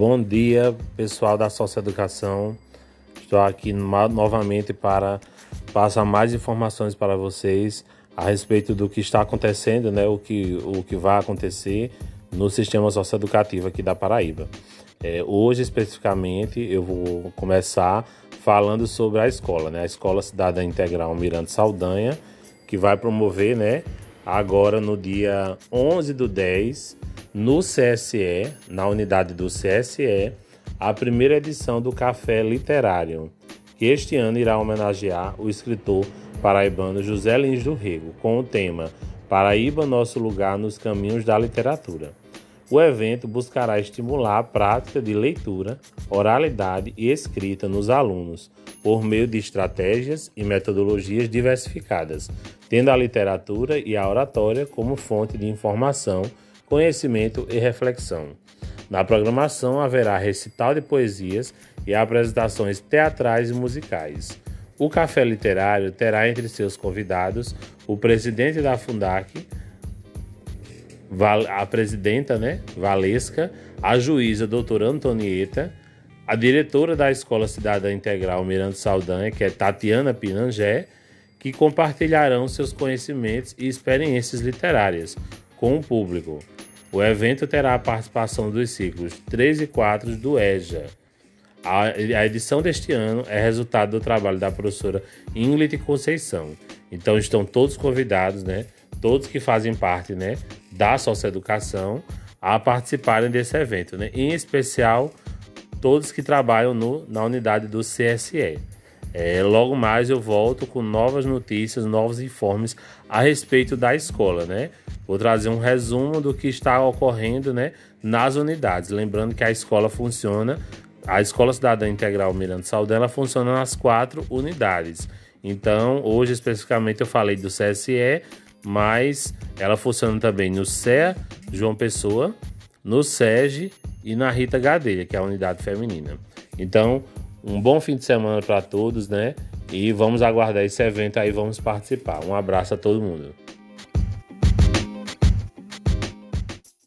Bom dia, pessoal da Socioeducação. Estou aqui novamente para passar mais informações para vocês a respeito do que está acontecendo, né, o, que, o que vai acontecer no sistema socioeducativo aqui da Paraíba. É, hoje, especificamente, eu vou começar falando sobre a escola, né, a Escola Cidadã Integral Mirante Saldanha, que vai promover, né, agora no dia 11 do 10, no CSE, na unidade do CSE, a primeira edição do Café Literário, que este ano irá homenagear o escritor paraibano José Lins do Rego, com o tema Paraíba, nosso lugar nos caminhos da literatura. O evento buscará estimular a prática de leitura, oralidade e escrita nos alunos, por meio de estratégias e metodologias diversificadas, tendo a literatura e a oratória como fonte de informação conhecimento e reflexão. Na programação haverá recital de poesias e apresentações teatrais e musicais. O Café Literário terá entre seus convidados o presidente da Fundac, a presidenta, né, Valesca, a juíza doutora Antonieta, a diretora da Escola Cidadã Integral Miranda Saldanha, que é Tatiana Pinangé, que compartilharão seus conhecimentos e experiências literárias com o público. O evento terá a participação dos ciclos 3 e 4 do EJA. A edição deste ano é resultado do trabalho da professora Ingrid Conceição. Então estão todos convidados, né? Todos que fazem parte, né, da socioeducação a participarem desse evento, né? Em especial todos que trabalham no, na unidade do CSE. É, logo mais eu volto com novas notícias, novos informes a respeito da escola, né? Vou trazer um resumo do que está ocorrendo, né, nas unidades. Lembrando que a escola funciona, a Escola Cidadã Integral Miranda Saldanha funciona nas quatro unidades. Então, hoje especificamente eu falei do CSE, mas ela funciona também no CEA João Pessoa, no SEG e na Rita Gadelha, que é a unidade feminina. Então, um bom fim de semana para todos, né? E vamos aguardar esse evento aí, vamos participar. Um abraço a todo mundo.